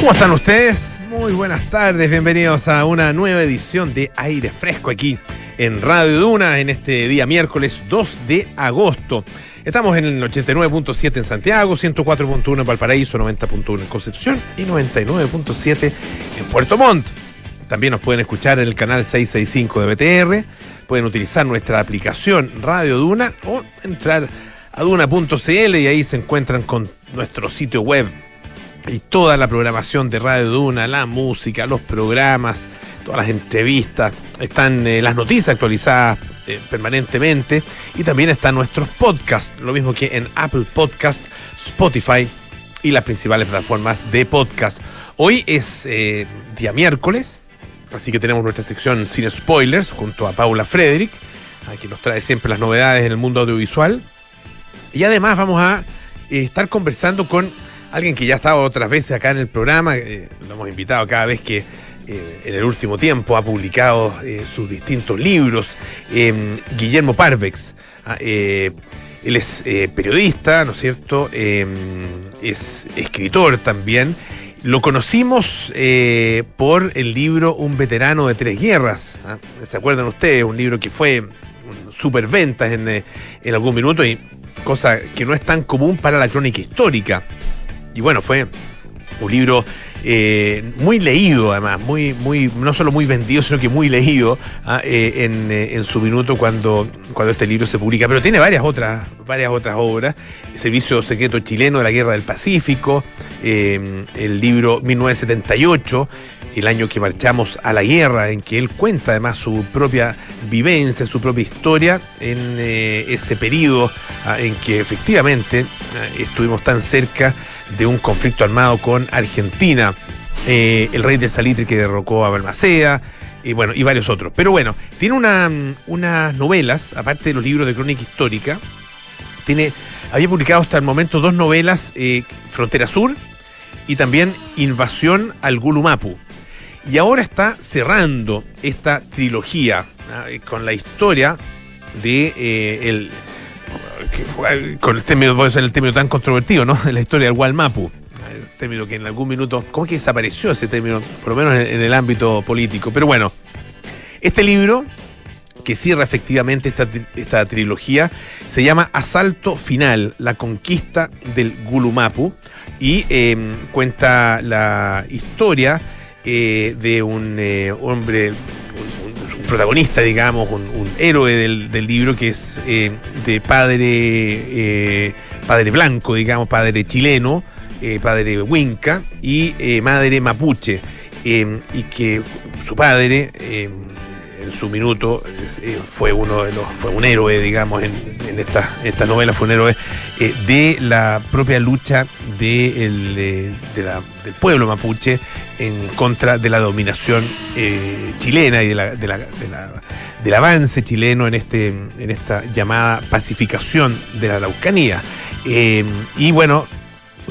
¿Cómo están ustedes? Muy buenas tardes, bienvenidos a una nueva edición de Aire Fresco aquí en Radio Duna en este día miércoles 2 de agosto. Estamos en el 89.7 en Santiago, 104.1 en Valparaíso, 90.1 en Concepción y 99.7 en Puerto Montt. También nos pueden escuchar en el canal 665 de BTR, pueden utilizar nuestra aplicación Radio Duna o entrar a duna.cl y ahí se encuentran con nuestro sitio web y toda la programación de Radio Duna, la música, los programas, todas las entrevistas, están eh, las noticias actualizadas eh, permanentemente y también están nuestros podcasts, lo mismo que en Apple Podcast, Spotify y las principales plataformas de podcast. Hoy es eh, día miércoles, así que tenemos nuestra sección Sin Spoilers junto a Paula Frederick, que nos trae siempre las novedades en el mundo audiovisual. Y además vamos a estar conversando con alguien que ya ha estado otras veces acá en el programa, eh, lo hemos invitado cada vez que eh, en el último tiempo ha publicado eh, sus distintos libros, Guillermo Parvex. Ah, él es periodista, ¿no es cierto? Es escritor también. Lo conocimos por el libro Un veterano de tres guerras. ¿ah? ¿Se acuerdan ustedes? Un libro que fue superventas en, en algún minuto y cosa que no es tan común para la crónica histórica. Y bueno, fue un libro eh, muy leído además, muy, muy, no solo muy vendido, sino que muy leído ah, eh, eh, en, su minuto cuando, cuando este libro se publica. Pero tiene varias otras, varias otras obras. Servicio Secreto Chileno de la Guerra del Pacífico, el libro 1978 el año que marchamos a la guerra, en que él cuenta además su propia vivencia, su propia historia en ese periodo ah, en que efectivamente ah, estuvimos tan cerca de un conflicto armado con Argentina, eh, el rey del salitre que derrocó a Balmaceda, y bueno, y varios otros. Pero bueno, tiene una, unas novelas, aparte de los libros de crónica histórica, tiene, había publicado hasta el momento dos novelas, eh, Frontera Sur y también Invasión al Gulumapu. Y ahora está cerrando esta trilogía ¿ah? con la historia de el con el término, puede ser el término tan controvertido, ¿no? De la historia del Walmapu. El término que en algún minuto, ¿cómo que desapareció ese término? Por lo menos en, el ámbito político. Pero bueno, este libro, que cierra efectivamente esta, esta trilogía, se llama Asalto Final, la conquista del Gulumapu, y em, cuenta la historia eh, de un eh, hombre, protagonista, digamos, un, héroe del, libro que es eh, de padre, eh, padre blanco, digamos, padre chileno, eh, padre huinca y madre mapuche. y que su padre en su minuto fue uno de los fue un héroe digamos en, esta, esta novela fue un héroe de la propia lucha de del pueblo mapuche en contra de la dominación eh, chilena y de la, del avance chileno en, este, en esta llamada pacificación de la Araucanía. Eh, y bueno,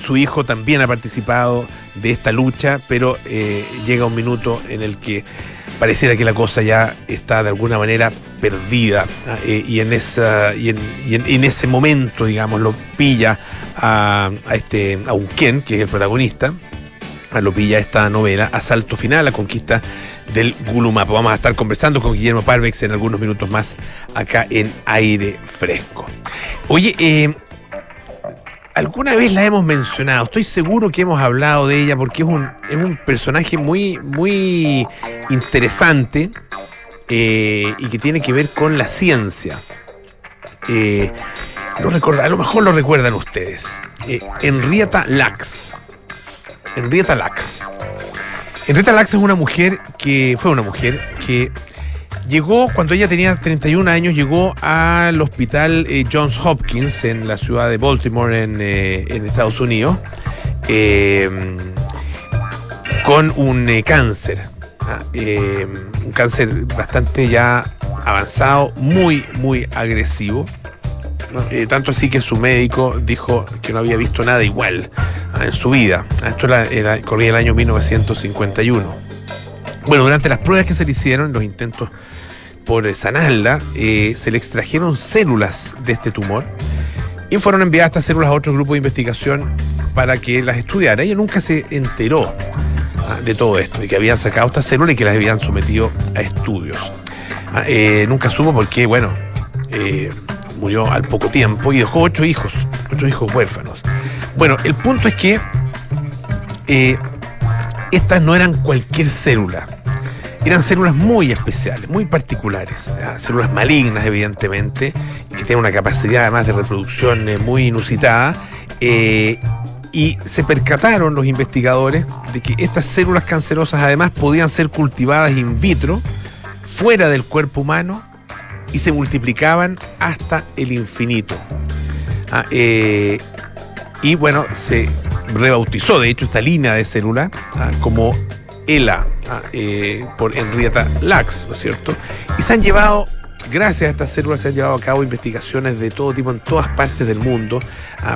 su hijo también ha participado de esta lucha, pero eh, llega un minuto en el que pareciera que la cosa ya está de alguna manera perdida y, en esa, y, en, ese momento, digamos, lo pilla a, este, a Unquén, que es el protagonista, a lo pilla esta novela, Asalto Final, la conquista del Gulumapo. Vamos a estar conversando con Guillermo Parvex en algunos minutos más acá en Aire Fresco. Oye, eh, alguna vez la hemos mencionado, estoy seguro que hemos hablado de ella porque es un, es un personaje muy, muy interesante eh, y que tiene que ver con la ciencia. Eh, a lo mejor lo recuerdan ustedes. Henrietta Lacks Henrietta Lacks. Henrietta Lacks es una mujer que fue una mujer que llegó cuando ella tenía 31 años, llegó al hospital eh, Johns Hopkins en la ciudad de Baltimore en, eh, Estados Unidos em, con un eh, cáncer, ah, un cáncer bastante ya avanzado, muy, muy agresivo. Tanto así que su médico dijo que no había visto nada igual en su vida. Esto era, corría el año 1951. Bueno, durante las pruebas que se le hicieron, los intentos por sanarla, eh, se le extrajeron células de este tumor y fueron enviadas estas células a otro grupo de investigación para que las estudiara. Ella nunca se enteró ah, de todo esto, de que habían sacado estas células y que las habían sometido a estudios. Ah, eh, nunca supo por qué, bueno, eh, murió al poco tiempo y dejó ocho hijos, ocho hijos huérfanos. Bueno, el punto es que eh, estas no eran cualquier célula. Eran células muy especiales, muy particulares, células malignas evidentemente, que tienen una capacidad además de reproducción muy inusitada, y se percataron los investigadores de que estas células cancerosas además podían ser cultivadas in vitro, fuera del cuerpo humano, y se multiplicaban hasta el infinito. Ah, eh, y bueno, se rebautizó de hecho esta línea de célula ah, como ELA ah, eh, por Henrietta Lacks, ¿no es cierto? Y se han llevado, gracias a estas células, se han llevado a cabo investigaciones de todo tipo en todas partes del mundo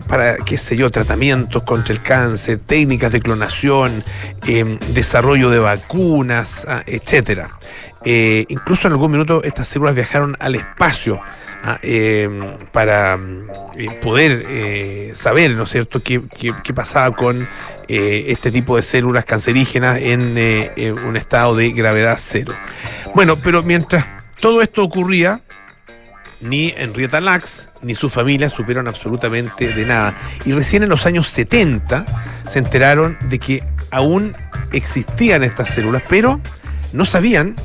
para, qué sé yo, tratamientos contra el cáncer, técnicas de clonación, em, desarrollo de vacunas, etcétera. Eh, incluso en algún minuto estas células viajaron al espacio ah, eh, para eh, poder saber, ¿no es cierto?, qué, pasaba con este tipo de células cancerígenas en un estado de gravedad cero. Bueno, pero mientras todo esto ocurría, ni Henrietta Lacks ni su familia supieron absolutamente de nada. Y recién en los años 70 se enteraron de que aún existían estas células, pero no sabían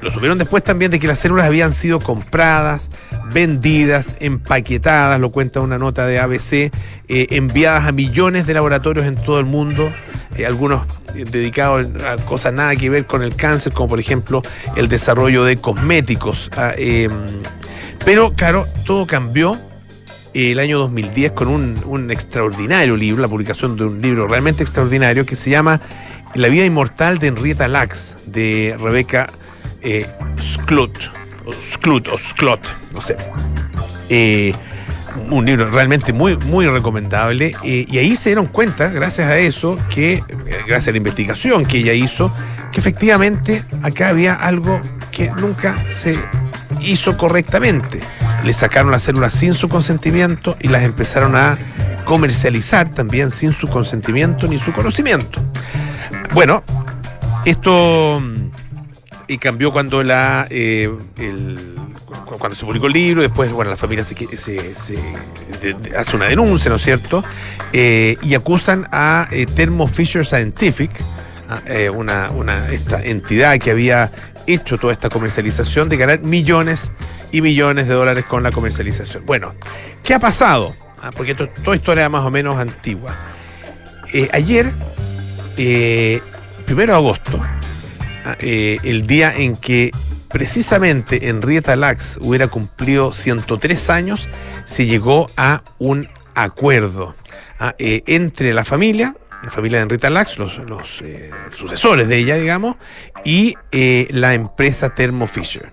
lo supieron después también de que las células habían sido compradas, vendidas, empaquetadas, lo cuenta una nota de ABC, eh, enviadas a millones de laboratorios en todo el mundo, eh, algunos eh, dedicados a cosas nada que ver con el cáncer, como por ejemplo el desarrollo de cosméticos. Ah, em, pero claro, todo cambió el año 2010 con un, extraordinario libro, la publicación de un libro realmente extraordinario que se llama La vida inmortal de Henrietta Lacks, de Rebeca eh, Sklut, o Sklut, o Sklot, no sé. Eh, un libro realmente muy, muy recomendable. Eh, y ahí se dieron cuenta, gracias a eso, que, eh, gracias a la investigación que ella hizo, que efectivamente acá había algo que nunca se hizo correctamente. Le sacaron las células sin su consentimiento y las empezaron a comercializar también sin su consentimiento ni su conocimiento. Bueno, esto y cambió cuando la eh, cuando se publicó el libro, después bueno la familia hace una denuncia, ¿no es cierto? Eh, y acusan a eh, Thermo Fisher Scientific, una, una esta entidad que había hecho toda esta comercialización de ganar millones y millones de dólares con la comercialización. Bueno, ¿qué ha pasado? Ah, porque esto, toda historia más o menos antigua. ayer, primero de agosto, eh, el día en que precisamente Henrietta Lacks hubiera cumplido 103 años, se llegó a un acuerdo ah, eh, entre la familia, la familia de Henrietta Lacks, los, eh, sucesores de ella, digamos, y la empresa Thermo Fisher.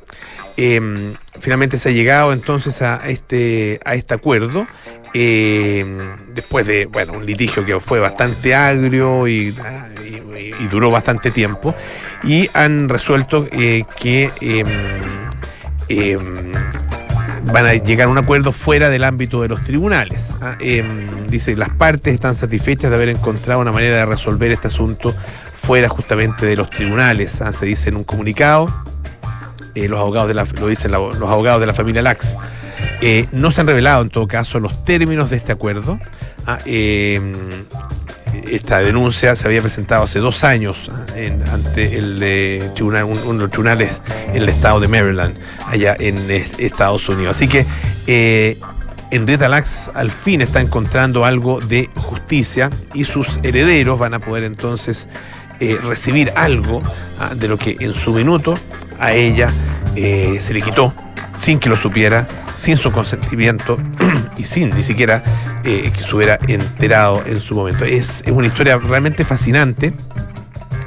Em, finalmente se ha llegado entonces a este, a este acuerdo después de bueno, un litigio que fue bastante agrio y, duró bastante tiempo, y han resuelto eh, que em, em, van a llegar a un acuerdo fuera del ámbito de los tribunales. ¿ah? Em, dice, las partes están satisfechas de haber encontrado una manera de resolver este asunto fuera justamente de los tribunales, ¿ah? se dice en un comunicado. Eh, los abogados de la, lo dicen los abogados de la familia Lax. Eh, no se han revelado en todo caso los términos de este acuerdo. Ah, eh, esta denuncia se había presentado hace dos años ah, ante el uno de los tribunales en el estado de Maryland, allá en Estados Unidos. Así que eh, Henrietta Lacks al fin está encontrando algo de justicia y sus herederos van a poder entonces eh, recibir algo ah, de lo que en su minuto a ella se le quitó sin que lo supiera sin su consentimiento y sin ni siquiera eh, que se hubiera enterado en su momento. Es, una historia realmente fascinante.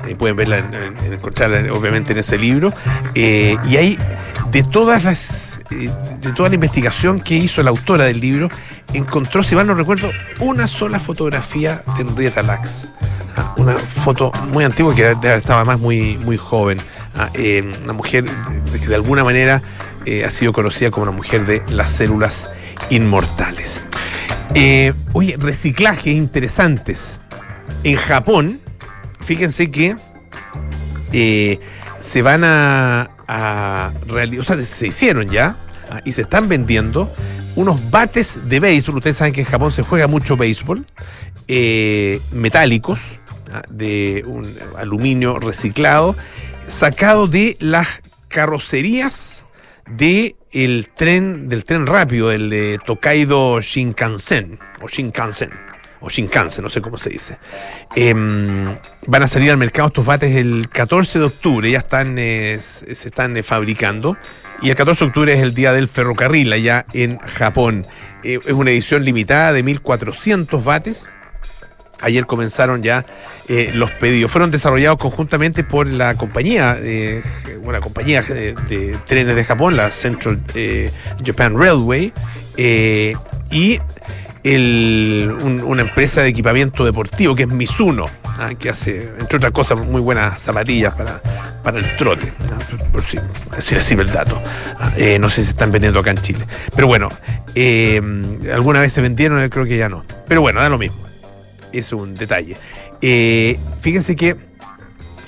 Eh, pueden verla, en, encontrarla obviamente en ese libro. Eh, y hay de todas las de toda la investigación que hizo la autora del libro, encontró, si mal no recuerdo, una sola fotografía de Henrietta Lacks. Ah, una foto muy antigua que estaba más muy, muy joven. Ah, una mujer que de alguna manera eh, ha sido conocida como una mujer de las células inmortales. Eh, oye, reciclajes interesantes. En Japón, fíjense que eh, se van a, realizar, o sea, se hicieron ya ah, y se están vendiendo unos bates de béisbol. Ustedes saben que en Japón se juega mucho béisbol, metálicos, ah, de un aluminio reciclado, sacado de las carrocerías de el tren, del tren rápido, el de Tokaido Shinkansen, o Shinkansen, o Shinkansen, no sé cómo se dice. Em, van a salir al mercado estos bates el 14 de octubre, ya están, eh, se están eh, fabricando. Y el 14 de octubre es el día del ferrocarril allá en Japón. Eh, es una edición limitada de 1400 bates Ayer comenzaron ya eh, los pedidos. Fueron desarrollados conjuntamente por la compañía, eh, una de, trenes de Japón, la Central eh, Japan Railway, eh, y una empresa de equipamiento deportivo que es Mizuno, ¿ah? que hace, entre otras cosas, muy buenas zapatillas para, para el trote, por, por si, decir así el dato. ¿ah? No sé si se están vendiendo acá en Chile. Pero bueno, alguna vez se vendieron, creo que ya no. Pero bueno, da lo mismo es un detalle. Eh, fíjense que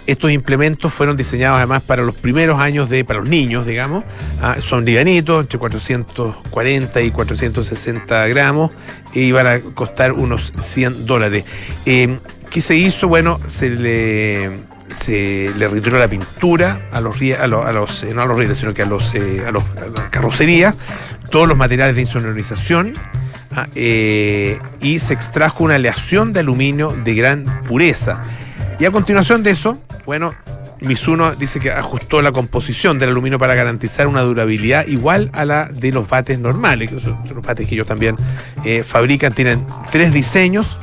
estos implementos fueron diseñados además para los primeros años de, para los niños, digamos. Ah, son livianitos, entre 440 y 460 gramos, y van a costar unos 100 dólares. Eh, ¿Qué se hizo? Bueno, se le, se le retiró la pintura a los, a los, los no a los rieles, sino que a los, eh, a los todos los materiales de insonorización Ah, eh, y se extrajo una aleación de aluminio de gran pureza. Y a continuación de eso, bueno, Mizuno dice que ajustó la composición del aluminio para garantizar una durabilidad igual a la de los bates normales, que son los bates que ellos también eh, fabrican. Tienen tres diseños.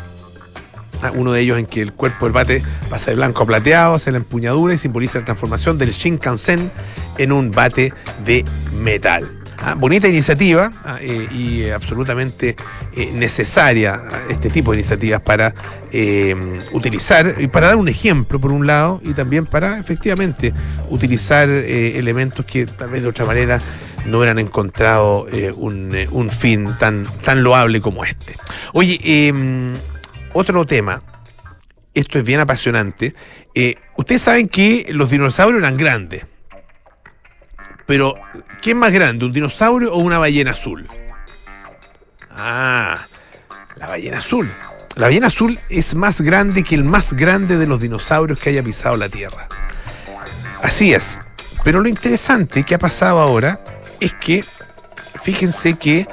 Ah, uno de ellos en que el cuerpo del bate pasa de blanco a plateado hacia la empuñadura y simboliza la transformación del Shinkansen en un bate de metal. Ah, bonita iniciativa ah, eh, y eh, absolutamente eh, necesaria ah, este tipo de iniciativas para utilizar y para dar un ejemplo por un lado y también para efectivamente utilizar elementos que tal vez de otra manera no hubieran encontrado un, un, fin tan, tan loable como este. Oye, em, otro tema, esto es bien apasionante. ustedes saben que los dinosaurios eran grandes. Pero, ¿qué es más grande, un dinosaurio o una ballena azul? Ah, la ballena azul. La ballena azul es más grande que el más grande de los dinosaurios que haya pisado la Tierra. Así es. Pero lo interesante que ha pasado ahora es que, fíjense que,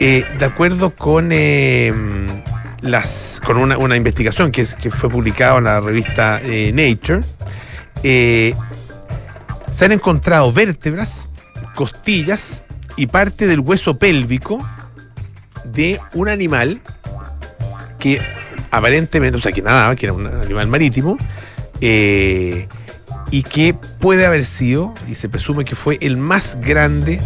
eh, de acuerdo con, eh, las, con una, investigación que, fue publicada en la revista eh, Nature, se han encontrado vértebras, costillas y parte del hueso pélvico de un animal que aparentemente, o sea, que nadaba, que era un animal marítimo, eh, y que puede haber sido, y se presume que fue el más grande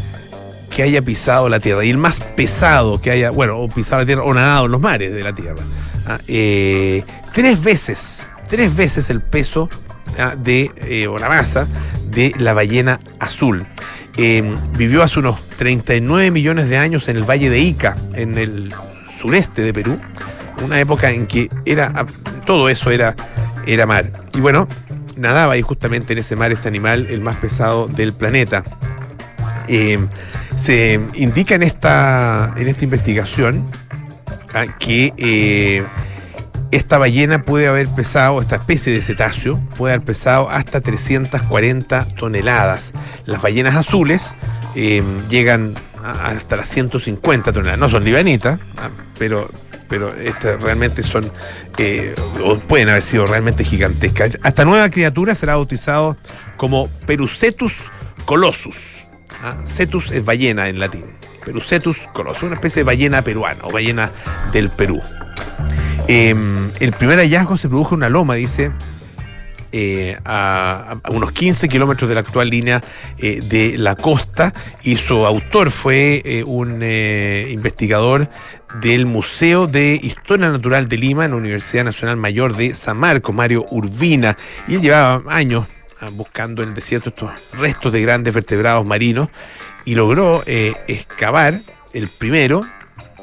que haya pisado la Tierra, y el más pesado que haya, bueno, o pisado la Tierra, o nadado en los mares de la Tierra. Ah, eh, tres veces, tres veces el peso ah, de, eh, o la masa de la ballena azul. Eh, vivió hace unos 39 millones de años en el Valle de Ica, en el sureste de Perú, una época en que era todo eso era, era mar. Y bueno, nadaba ahí justamente en ese mar este animal, el más pesado del planeta. Eh, se indica en esta, en esta investigación ah, que eh, esta ballena puede haber pesado, esta especie de cetáceo, puede haber pesado hasta 340 toneladas. Las ballenas azules eh, llegan hasta las 150 toneladas. No son livianitas, pero, pero estas realmente son, eh, o pueden haber sido realmente gigantescas. Esta nueva criatura será bautizado como Perucetus colossus. ¿ah? Cetus es ballena en latín. Perucetus colossus, una especie de ballena peruana o ballena del Perú. Eh, el primer hallazgo se produjo en una loma, dice, eh, a, unos 15 kilómetros de la actual línea eh, de la costa y su autor fue eh, un investigador del Museo de Historia Natural de Lima en la Universidad Nacional Mayor de San Marcos, Mario Urbina, y él llevaba años ah, buscando en el desierto estos restos de grandes vertebrados marinos y logró excavar el primero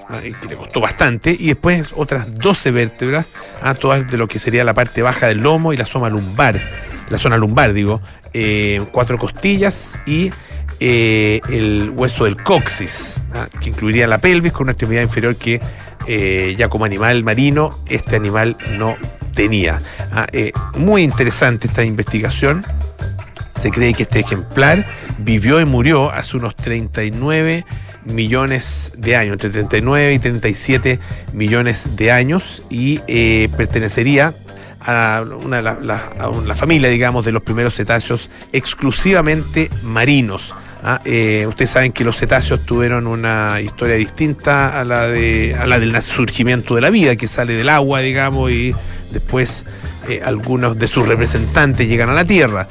que le costó bastante, y después otras 12 vértebras, a todas de lo que sería la parte baja del lomo y la zona lumbar, la zona lumbar, digo, cuatro costillas y el hueso del coxis, que incluiría la pelvis con una extremidad inferior que ya como animal marino este animal no tenía. muy interesante esta investigación. Se cree que este ejemplar vivió y murió hace unos 39 millones de años, entre 39 y 37 millones de años, y eh, pertenecería a una, la, familia, digamos, de los primeros cetáceos exclusivamente marinos. ¿ah? Eh, ustedes saben que los cetáceos tuvieron una historia distinta a la, de, a la del surgimiento de la vida, que sale del agua, digamos, y después eh, algunos de sus representantes llegan a la Tierra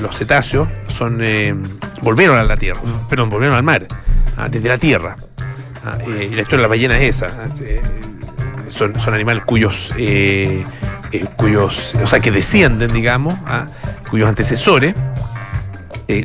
los cetáceos son eh, volvieron a la tierra, perdón, volvieron al mar, ah, desde la tierra. Ah, eh, y la historia de la ballena es esa. Ah, eh, son, animales cuyos, cuyos, o sea, que descienden, digamos, cuyos antecesores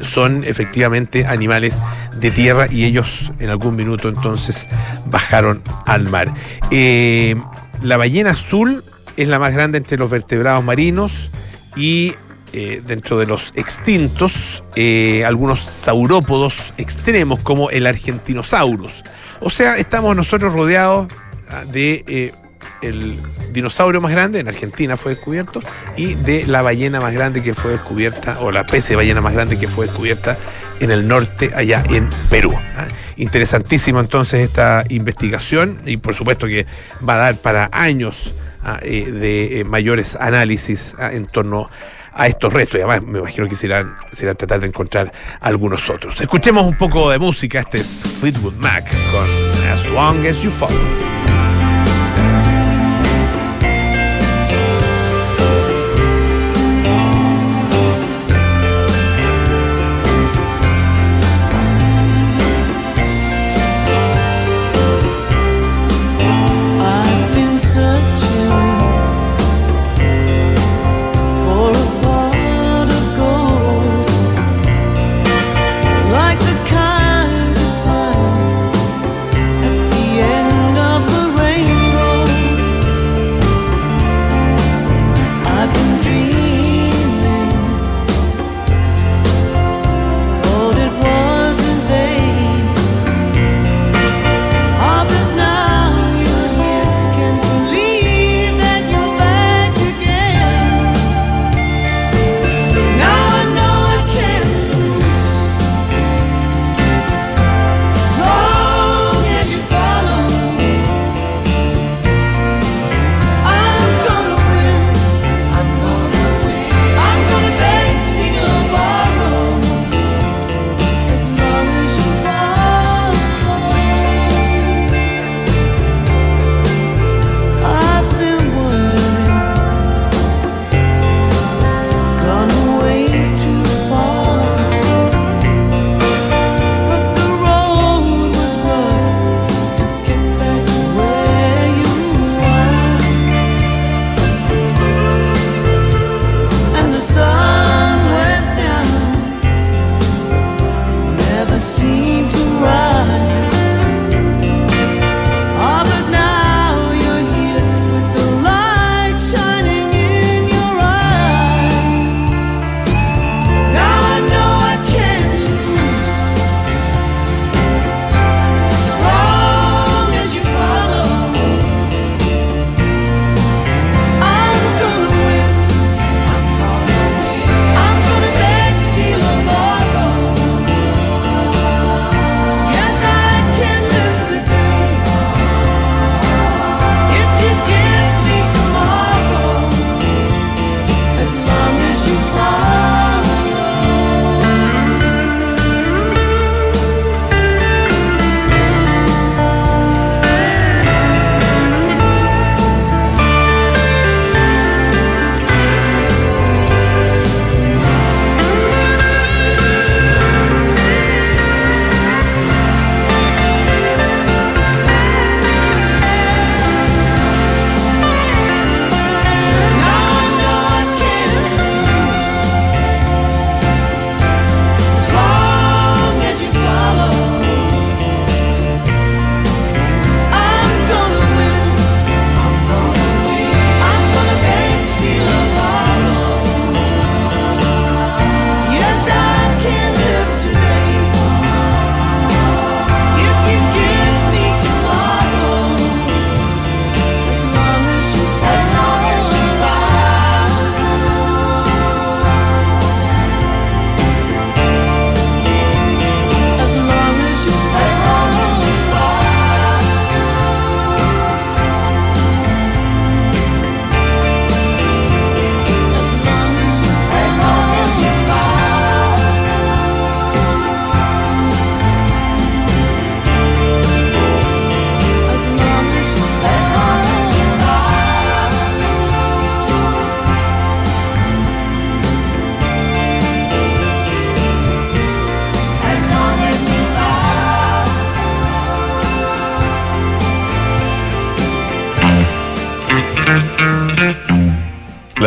son efectivamente animales de tierra y ellos en algún minuto entonces bajaron al mar. la ballena azul es la más grande entre los vertebrados marinos y eh, dentro de los extintos, eh, algunos saurópodos extremos como el Argentinosaurus. O sea, estamos nosotros rodeados ah, de eh, el dinosaurio más grande, en Argentina fue descubierto, y de la ballena más grande que fue descubierta, o la pez de ballena más grande que fue descubierta en el norte, allá en Perú. ¿ah? Interesantísimo entonces esta investigación, y por supuesto que va a dar para años ah, de mayores análisis en torno a a estos restos. Y además me imagino que serán, serán tratar de encontrar algunos otros. Escuchemos un poco de música. Este es Fleetwood Mac con As Long As You Follow.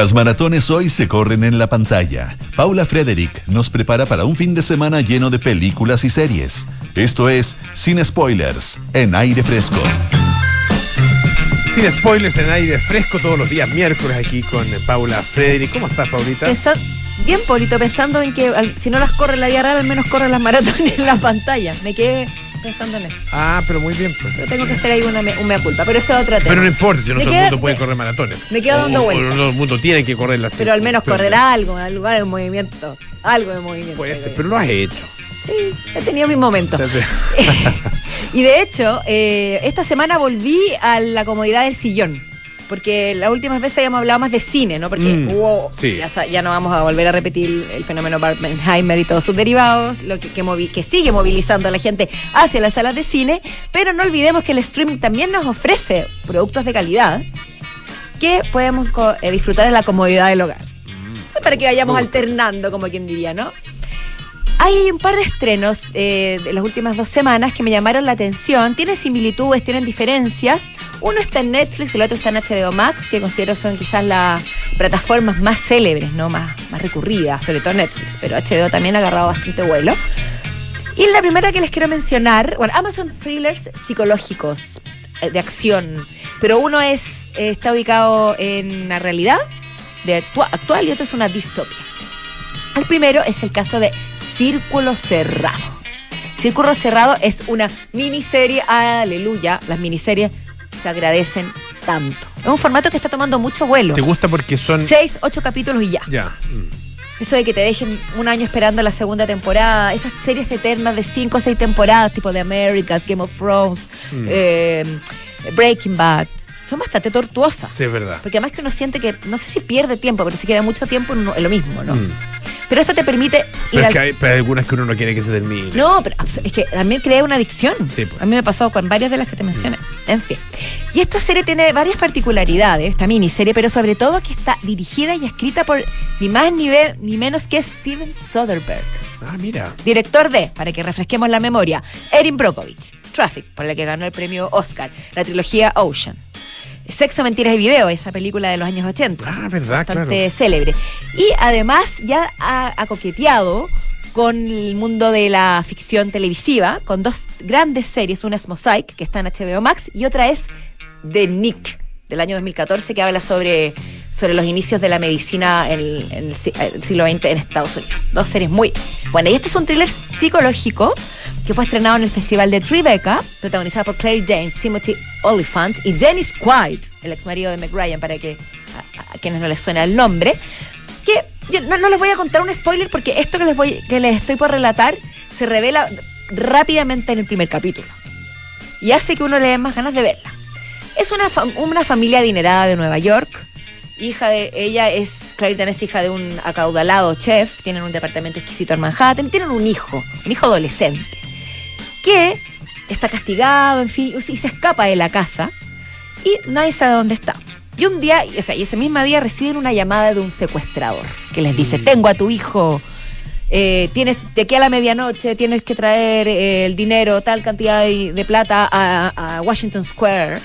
Las maratones hoy se corren en la pantalla. Paula Frederick nos prepara para un fin de semana lleno de películas y series. Esto es Sin Spoilers, en aire fresco. Sin spoilers en aire fresco todos los días miércoles aquí con Paula Frederick. ¿Cómo estás, Paulita? Pensa- bien, Polito, pensando en que al- si no las corre la vida real, al menos corre las maratones en la pantalla. Me quedé pensando en eso. Ah, pero muy bien. pues. Pero tengo que hacer ahí una, me- un mea culpa. Pero eso es otro tema. Pero no importa, si no Me todo el mundo puede me- correr maratones. me quedo dando vueltas. no todo el mundo tiene que correr las Pero al menos correrá algo, algo, de movimiento. Algo de movimiento. Puede ser, pero lo has hecho. yo. Sí, he tenido mis momentos. Y de hecho, eh, esta semana volví a la comodidad del sillón. Porque las últimas veces habíamos hablado más de cine, ¿no? Porque Mm, hubo. sí. Ya, no vamos a volver a repetir el fenómeno Barbenheimer y todos sus derivados, lo que, que, movi- que sigue movilizando a la gente hacia las salas de cine. Pero no olvidemos que el streaming también nos ofrece productos de calidad que podemos eh, disfrutar en la comodidad del hogar. Eso para que vayamos alternando, como quien diría, ¿no? Hay un par de estrenos eh, de las últimas dos semanas que me llamaron la atención. Tienen similitudes, tienen diferencias. Uno está en Netflix, el otro está en HBO Max, que considero son quizás las plataformas más célebres, ¿no? Más, más recurridas, sobre todo Netflix, pero HBO también ha agarrado bastante vuelo. Y la primera que les quiero mencionar, bueno, Amazon Thrillers psicológicos, eh, de acción, pero uno es eh, está ubicado en la realidad de actua- actual y otro es una distopia. El primero es el caso de Círculo Cerrado. Círculo Cerrado es una miniserie, aleluya, las miniseries se agradecen tanto. Es un formato que está tomando mucho vuelo. ¿Te gusta porque son. Seis, ocho capítulos y ya. Ya. mm. Eso de que te dejen un año esperando la segunda temporada, esas series eternas de cinco o seis temporadas, tipo de Americas, Game of Thrones, Mm. eh, Breaking Bad, son bastante tortuosas. Sí, es verdad. Porque además que uno siente que, no sé si pierde tiempo, pero se queda mucho tiempo uno- en lo mismo, ¿no? Mm. Pero esto te permite ir Pero, es al... que hay, pero hay algunas que uno no quiere que se termine. No, pero es que también crea una adicción. Sí, pues. A mí me pasó con varias de las que te mencioné. En fin. Y esta serie tiene varias particularidades, esta miniserie, pero sobre todo que está dirigida y escrita por ni más ni, ve- ni menos que Steven Soderbergh. Ah, mira. Director de, para que refresquemos la memoria, Erin Brockovich, Traffic, por la que ganó el premio Oscar, la trilogía Ocean. Sexo, Mentiras y Video, esa película de los años 80 Ah, verdad, bastante claro. célebre. Y además ya ha, ha coqueteado con el mundo de la ficción televisiva, con dos grandes series. Una es Mosaic, que está en HBO Max, y otra es The Nick, del año 2014, que habla sobre, sobre los inicios de la medicina en, el, si- el siglo XX en Estados Unidos. Dos series muy buenas. Y este es un thriller psicológico que fue estrenado en el Festival de Tribeca, protagonizada por Claire Danes, Timothy Oliphant y Dennis Quaid, el ex marido de Meg Ryan, para que a, a quienes no les suena el nombre. Que no, no les voy a contar un spoiler porque esto que les, voy, que les estoy por relatar se revela rápidamente en el primer capítulo. Y hace que uno le dé más ganas de verla. Es una, una familia adinerada de Nueva York. Hija de ella es, Danes es hija de un acaudalado chef. Tienen un departamento exquisito en Manhattan. Tienen un hijo, un hijo adolescente, que está castigado, en fin, y se escapa de la casa y nadie sabe dónde está. Y un día, o sea, y ese mismo día reciben una llamada de un secuestrador que les dice, tengo a tu hijo, eh, tienes de aquí a la medianoche tienes que traer eh, el dinero, tal cantidad de, de plata a, a Washington Square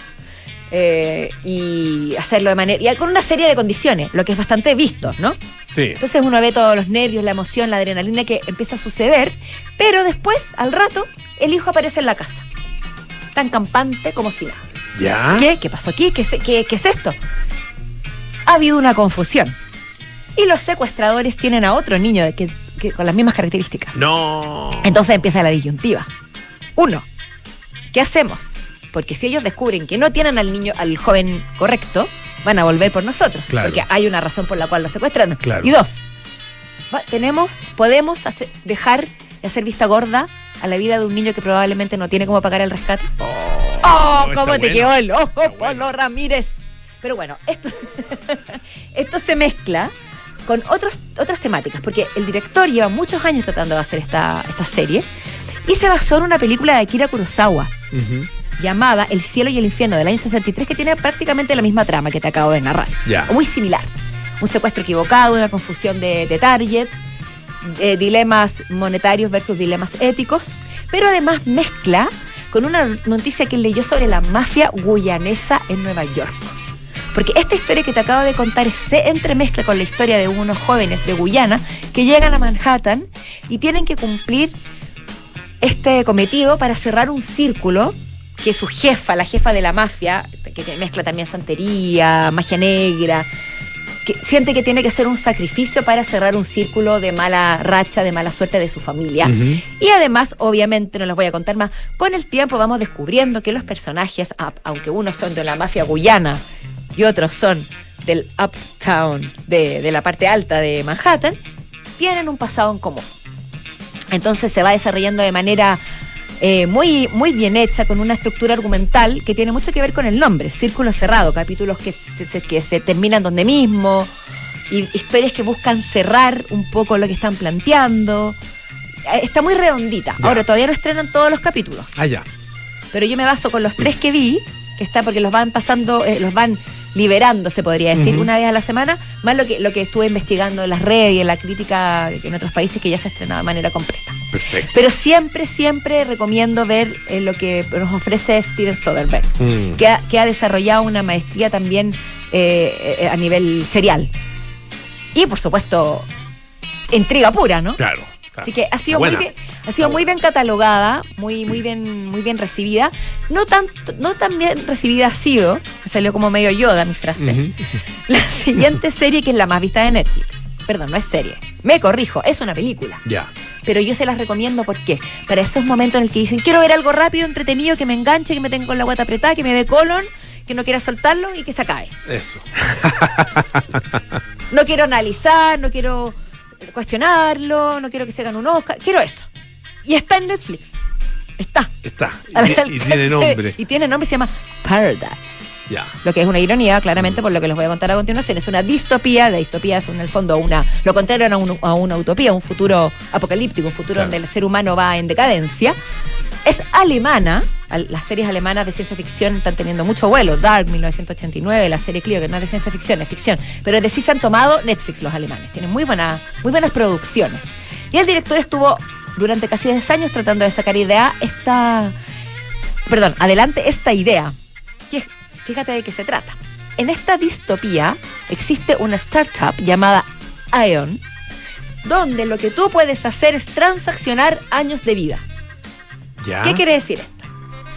eh, y hacerlo de manera, y con una serie de condiciones, lo que es bastante visto, ¿no? Sí. Entonces uno ve todos los nervios, la emoción, la adrenalina que empieza a suceder, pero después, al rato, el hijo aparece en la casa, tan campante como si nada. ¿Ya? ¿Qué? ¿Qué pasó aquí? ¿Qué, es- qué- qué es esto? Ha habido una confusión. Y los secuestradores tienen a otro niño de que, que- con las mismas características. No. Entonces empieza la disyuntiva. Uno, ¿qué hacemos? Porque si ellos descubren que no tienen al niño, al joven correcto, van a volver por nosotros. Claro. Porque hay una razón por la cual lo secuestran. Claro. Y dos, tenemos, podemos hacer- dejar de hacer vista gorda a la vida de un niño que probablemente no tiene cómo pagar el rescate. Oh, ¡Oh! ¿Cómo te bueno. quedó el ojo, bueno. Polo Ramírez? Pero bueno, esto, esto se mezcla con otros, otras temáticas, porque el director lleva muchos años tratando de hacer esta, esta serie y se basó en una película de Akira Kurosawa Ujú. Llamada El cielo y el infierno del año 63 que tiene prácticamente la misma trama que te acabo de narrar. Muy similar. Un secuestro equivocado, una confusión de, de target, eh, dilemas monetarios versus dilemas éticos, pero además mezcla con una noticia que leyó sobre la mafia guyanesa en Nueva York. Porque esta historia que te acabo de contar se entremezcla con la historia de unos jóvenes de Guyana que llegan a Manhattan y tienen que cumplir este cometido para cerrar un círculo que su jefa, la jefa de la mafia, que mezcla también santería, magia negra, que siente que tiene que hacer un sacrificio para cerrar un círculo de mala racha, de mala suerte de su familia. Y además, obviamente, no les voy a contar más, con el tiempo vamos descubriendo que los personajes, aunque unos son de la mafia guyana y otros son del uptown, de, de la parte alta de Manhattan, tienen un pasado en común. Entonces se va desarrollando de manera eh, muy, muy bien hecha, con una estructura argumental que tiene mucho que ver con el nombre, Círculo Cerrado, capítulos que se, que se terminan donde mismo, y historias que buscan cerrar un poco lo que están planteando. Eh, está muy redondita. Ahora, todavía no estrenan todos los capítulos. Ah, ya. Pero yo me baso con los tres que vi, que está porque los van pasando, eh, los van liberando, se podría decir, una vez a la semana, más lo que, lo que estuve investigando en las redes y en la crítica en otros países que ya se estrenado de manera completa. Perfecto. Pero siempre, siempre recomiendo ver eh, lo que nos ofrece Steven Soderbergh, mm. que, ha, que, ha, desarrollado una maestría también eh, eh, a nivel serial. Y por supuesto, intriga pura, ¿no? Claro. Así que ha sido muy bien, ha sido muy bien catalogada, muy, muy bien, muy bien recibida. No tan, no tan bien recibida ha sido, salió como medio yoda mi frase. La siguiente serie que es la más vista de Netflix. Perdón, no es serie. Me corrijo, es una película. Ya. Pero yo se las recomiendo porque para esos momentos en el que dicen quiero ver algo rápido, entretenido, que me enganche, que me tenga con la guata apretada, que me dé colon, que no quiera soltarlo y que se acabe. Eso. no quiero analizar, no quiero cuestionarlo, no quiero que se hagan un Oscar, quiero eso. Y está en Netflix. Está. Está. Y, tiene nombre. Y tiene nombre, se llama Paradise. Ya. Lo que es una ironía, claramente, por lo que les voy a contar a continuación. Es una distopía, la distopía es en el fondo una, lo contrario a, una utopía, un futuro apocalíptico, un futuro donde el ser humano va en decadencia. Es alemana, las series alemanas de ciencia ficción están teniendo mucho vuelo. Dark, 1989, la serie Clio, que no es de ciencia ficción, es ficción. Pero de sí se han tomado Netflix los alemanes. Tienen muy, buena, muy buenas producciones. Y el director estuvo durante casi 10 años tratando de sacar idea esta. Perdón, adelante esta idea. fíjate de qué se trata. En esta distopía existe una startup llamada Ion, donde lo que tú puedes hacer es transaccionar años de vida. ¿Qué quiere decir esto?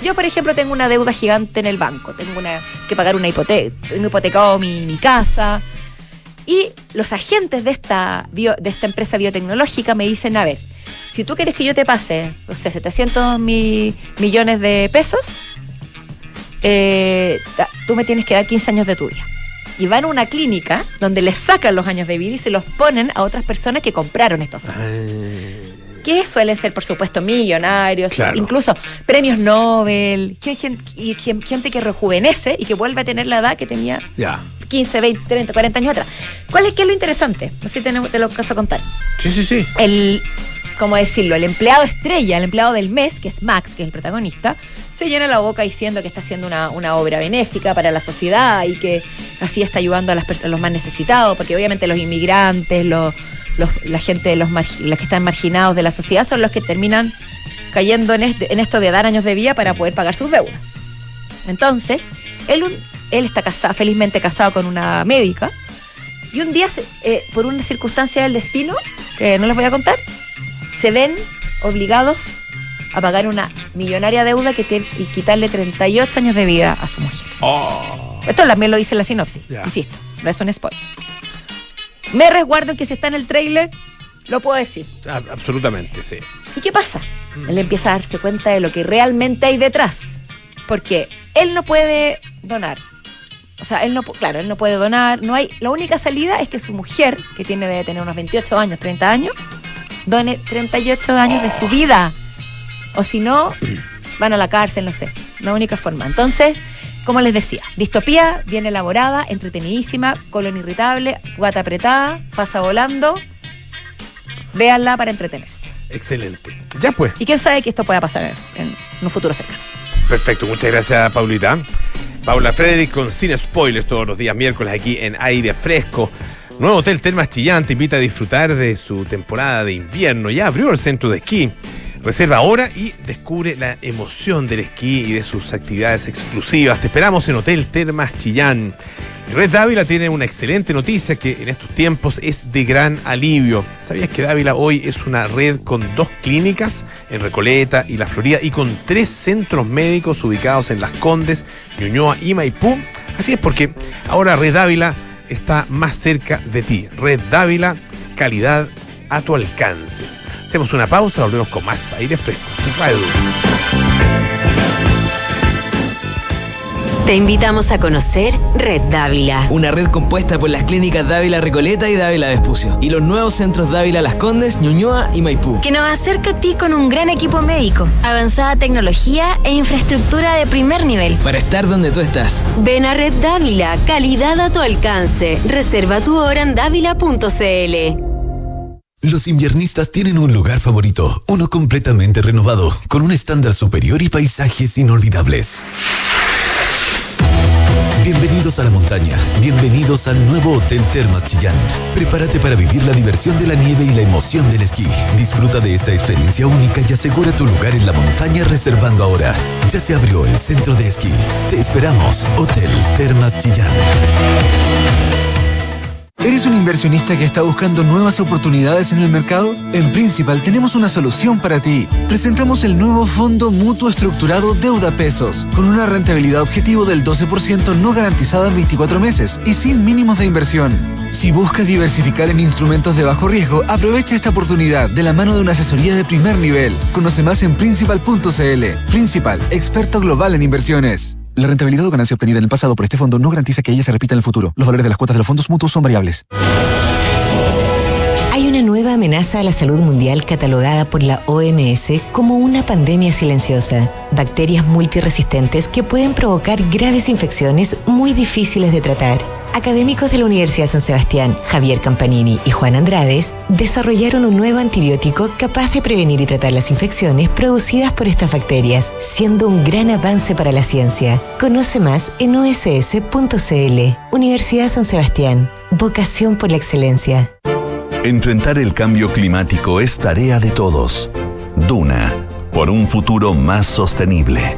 Yo, por ejemplo, tengo una deuda gigante en el banco, tengo una, que pagar una hipoteca, tengo hipotecado mi, casa. Y los agentes de esta, de esta empresa biotecnológica me dicen, a ver, si tú quieres que yo te pase, no sé, 700 millones de pesos, eh, tú me tienes que dar 15 años de tu vida. Y van a una clínica donde les sacan los años de vida y se los ponen a otras personas que compraron estos años. Ah que suelen ser, por supuesto, millonarios, incluso premios Nobel, gente que rejuvenece y que vuelve a tener la edad que tenía 15, 20, 30, 40 años atrás. ¿Cuál es, qué es lo interesante? No sé si te lo caso a contar. Sí, sí, sí. El, ¿cómo decirlo? El empleado estrella, el empleado del mes, que es Max, que es el protagonista, se llena la boca diciendo que está haciendo una, obra benéfica para la sociedad y que así está ayudando a, a los más necesitados, porque obviamente los inmigrantes, los la gente, los, los que están marginados de la sociedad son los que terminan cayendo en, este, en esto de dar años de vida para poder pagar sus deudas. Entonces, él, él está felizmente casado con una médica y un día, eh, por una circunstancia del destino, que no les voy a contar, se ven obligados a pagar una millonaria deuda que tiene, y quitarle 38 años de vida a su mujer. Oh. Esto también lo dice la sinopsis, insisto, no es un spoiler. Me resguardo en que si está en el trailer, lo puedo decir. Ah, absolutamente, sí. ¿Y qué pasa? Él empieza a darse cuenta de lo que realmente hay detrás. Porque él no puede donar. O sea, él no, claro, él no puede donar. No hay, la única salida es que su mujer, que tiene de tener unos 28 años, 30 años, done 38 años de su vida. O si no, van a la cárcel, no sé. La única forma. Entonces, como les decía, distopía bien elaborada, entretenidísima, colon irritable, guata apretada, pasa volando. Véanla para entretenerse. Excelente. Ya pues. Y quién sabe que esto pueda pasar en, un futuro cercano. Perfecto, muchas gracias, Paulita. Paula Frederick con Cine Spoilers todos los días miércoles aquí en Aire Fresco. Nuevo Hotel Termas Chillán te invita a disfrutar de su temporada de invierno. Ya abrió el centro de esquí Reserva ahora y descubre la emoción del esquí y de sus actividades exclusivas. Te esperamos en Hotel Termas Chillán. Red Dávila tiene una excelente noticia que en estos tiempos es de gran alivio. ¿Sabías que Dávila hoy es una red con dos clínicas en Recoleta y La Florida y con tres centros médicos ubicados en Las Condes, Ñuñoa y Maipú? Así es porque ahora Red Dávila está más cerca de ti. Red Dávila, calidad a tu alcance. Hacemos una pausa, volvemos con más aire fresco. Te invitamos a conocer Red Dávila. Una red compuesta por las clínicas Dávila Recoleta y Dávila Vespucio. Y los nuevos centros Dávila Las Condes, Ñuñoa y Maipú. Que nos acerca a ti con un gran equipo médico, avanzada tecnología e infraestructura de primer nivel. Para estar donde tú estás. Ven a Red Dávila, calidad a tu alcance. Reserva tu hora en dávila.cl. Los inviernistas tienen un lugar favorito, uno completamente renovado, con un estándar superior y paisajes inolvidables. Bienvenidos a la montaña, bienvenidos al nuevo Hotel Termas Chillán. Prepárate para vivir la diversión de la nieve y la emoción del esquí. Disfruta de esta experiencia única y asegura tu lugar en la montaña reservando ahora. Ya se abrió el centro de esquí. Te esperamos, Hotel Termas Chillán. ¿Eres un inversionista que está buscando nuevas oportunidades en el mercado? En Principal tenemos una solución para ti. Presentamos el nuevo Fondo Mutuo Estructurado Deuda Pesos, con una rentabilidad objetivo del 12% no garantizada en 24 meses y sin mínimos de inversión. Si buscas diversificar en instrumentos de bajo riesgo, aprovecha esta oportunidad de la mano de una asesoría de primer nivel. Conoce más en principal.cl. Principal, experto global en inversiones. La rentabilidad o ganancia obtenida en el pasado por este fondo no garantiza que ella se repita en el futuro. Los valores de las cuotas de los fondos mutuos son variables. Hay una nueva amenaza a la salud mundial catalogada por la OMS como una pandemia silenciosa. Bacterias multiresistentes que pueden provocar graves infecciones muy difíciles de tratar. Académicos de la Universidad San Sebastián, Javier Campanini y Juan Andrades, desarrollaron un nuevo antibiótico capaz de prevenir y tratar las infecciones producidas por estas bacterias, siendo un gran avance para la ciencia. Conoce más en uss.cl. Universidad San Sebastián. Vocación por la excelencia. Enfrentar el cambio climático es tarea de todos. Duna, por un futuro más sostenible.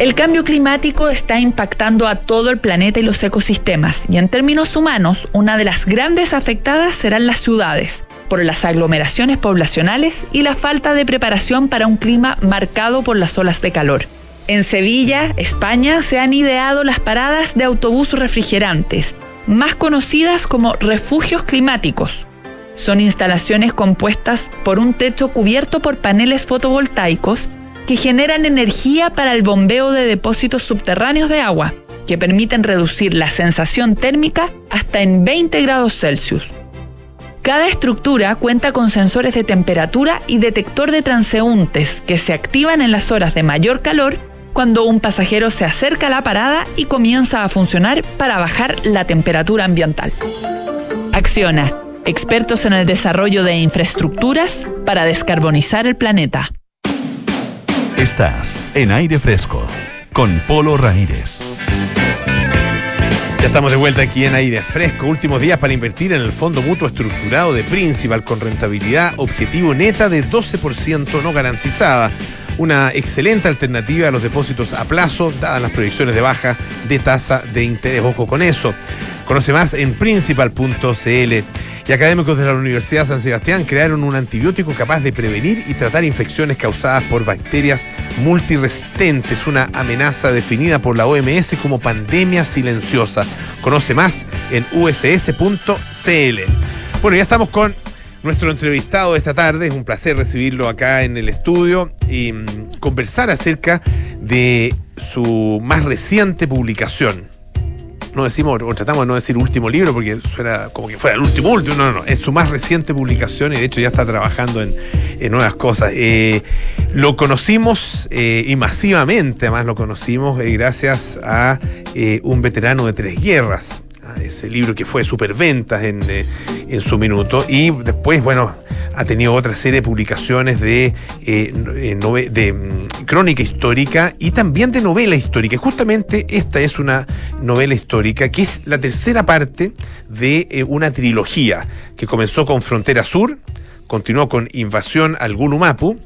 El cambio climático está impactando a todo el planeta y los ecosistemas, y en términos humanos, una de las grandes afectadas serán las ciudades, por las aglomeraciones poblacionales y la falta de preparación para un clima marcado por las olas de calor. En Sevilla, España, se han ideado las paradas de autobús refrigerantes, más conocidas como refugios climáticos. Son instalaciones compuestas por un techo cubierto por paneles fotovoltaicos que generan energía para el bombeo de depósitos subterráneos de agua, que permiten reducir la sensación térmica hasta en 20 grados Celsius. Cada estructura cuenta con sensores de temperatura y detector de transeúntes que se activan en las horas de mayor calor cuando un pasajero se acerca a la parada y comienza a funcionar para bajar la temperatura ambiental. Acciona, expertos en el desarrollo de infraestructuras para descarbonizar el planeta. Estás en aire fresco con Polo Ramírez. Ya estamos de vuelta aquí en aire fresco. Últimos días para invertir en el fondo mutuo estructurado de Principal con rentabilidad objetivo neta de 12% no garantizada. Una excelente alternativa a los depósitos a plazo, dadas las proyecciones de baja de tasa de interés. Ojo con eso. Conoce más en principal.cl. Y académicos de la Universidad San Sebastián crearon un antibiótico capaz de prevenir y tratar infecciones causadas por bacterias multiresistentes, una amenaza definida por la OMS como pandemia silenciosa. Conoce más en uss.cl. Bueno, ya estamos con nuestro entrevistado esta tarde. Es un placer recibirlo acá en el estudio y mm, conversar acerca de su más reciente publicación no decimos, o tratamos de no decir último libro porque suena como que fuera el último último, no, no, no, es su más reciente publicación y de hecho ya está trabajando en, nuevas cosas. Eh, lo conocimos eh, y masivamente, además lo conocimos eh, gracias a un veterano de tres guerras, ese libro que fue superventas en, en su minuto y después, bueno, ha tenido otra serie de publicaciones de, eh, de mm, crónica histórica y también de novela histórica. Justamente esta es una novela histórica que es la tercera parte de eh, una trilogía que comenzó con Frontera Sur, continuó con Invasión al Gulumapu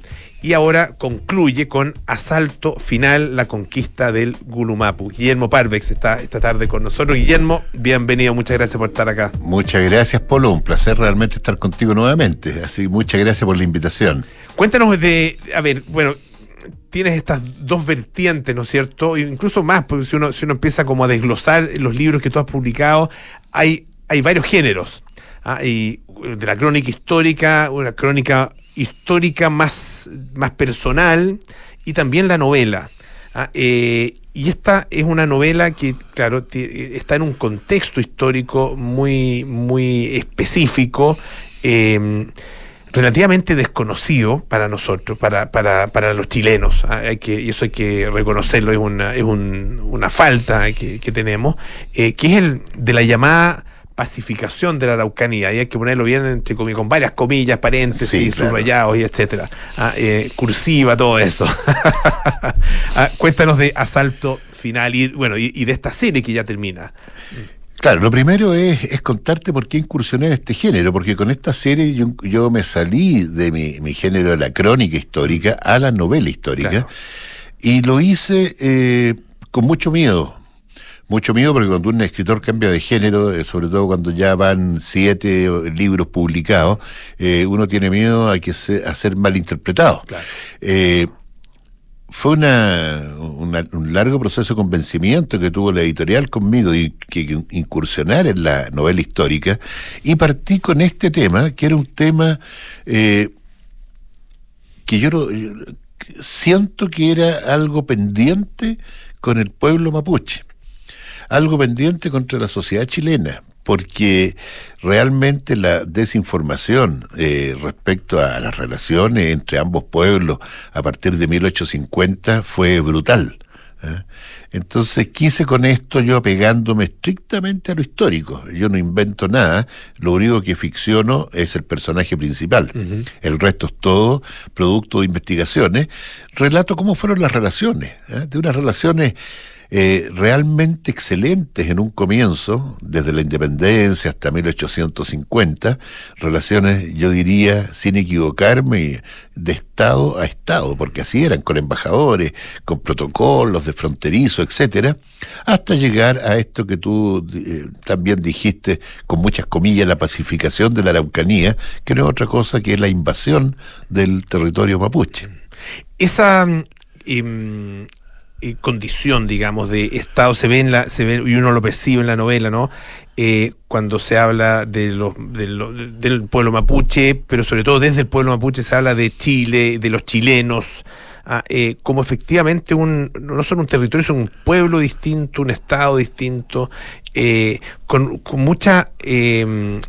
y ahora concluye con Asalto Final, la conquista del Gulumapu. Guillermo Parvex está esta tarde con nosotros. Guillermo, bienvenido, muchas gracias por estar acá. Muchas gracias, Polo. Un placer realmente estar contigo nuevamente. Así, muchas gracias por la invitación. Cuéntanos de, a ver, bueno, tienes estas dos vertientes, ¿no es cierto? Incluso más, porque si uno, si uno empieza como a desglosar los libros que tú has publicado, hay, hay varios géneros. ¿ah? Y de la crónica histórica, una crónica histórica más, más personal y también la novela. ¿ah? Eh, y esta es una novela que, claro, está en un contexto histórico muy, muy específico. Eh, relativamente desconocido para nosotros, para, para, para los chilenos. ¿ah? Hay que, eso hay que reconocerlo, es una, es un, una falta que, que tenemos, eh, que es el de la llamada pacificación de la Araucanía, y hay que ponerlo bien entre con varias comillas, paréntesis, subrayados y etcétera. Ah, eh, cursiva, todo eso. ah, cuéntanos de Asalto Final y bueno, y, y, de esta serie que ya termina. Claro, lo primero es, contarte por qué incursioné en este género, porque con esta serie yo, yo me salí de mi, mi, género de la crónica histórica a la novela histórica claro. y lo hice eh, con mucho miedo. Mucho miedo porque cuando un escritor cambia de género, eh, sobre todo cuando ya van siete libros publicados, eh, uno tiene miedo a, que se, a ser malinterpretado. Claro. Eh, fue una, una, un largo proceso de convencimiento que tuvo la editorial conmigo y que incursionar en la novela histórica y partí con este tema, que era un tema eh, que yo, yo siento que era algo pendiente con el pueblo mapuche, algo pendiente contra la sociedad chilena, porque realmente la desinformación eh, respecto a las relaciones entre ambos pueblos a partir de 1850 fue brutal. ¿eh? Entonces quise con esto yo apegándome estrictamente a lo histórico. Yo no invento nada, lo único que ficciono es el personaje principal. Uh -huh. El resto es todo producto de investigaciones. Relato cómo fueron las relaciones, ¿eh? de unas relaciones eh, realmente excelentes en un comienzo, desde la independencia hasta 1850, relaciones, yo diría, sin equivocarme, de Estado a Estado, porque así eran, con embajadores, con protocolos de fronterizo, etcétera, hasta llegar a esto que tú eh, también dijiste, con muchas comillas, la pacificación de la Araucanía, que no es otra cosa que la invasión del territorio mapuche. Esa. Eh, eh, condición, digamos, de Estado se ve en la, se ve, y uno lo percibe en la novela, ¿no? Eh, cuando se habla de los, de lo, del pueblo mapuche, pero sobre todo desde el pueblo mapuche se habla de Chile, de los chilenos, ah, eh, como efectivamente un, no solo un territorio, sino un pueblo distinto, un Estado distinto, con, con, mucha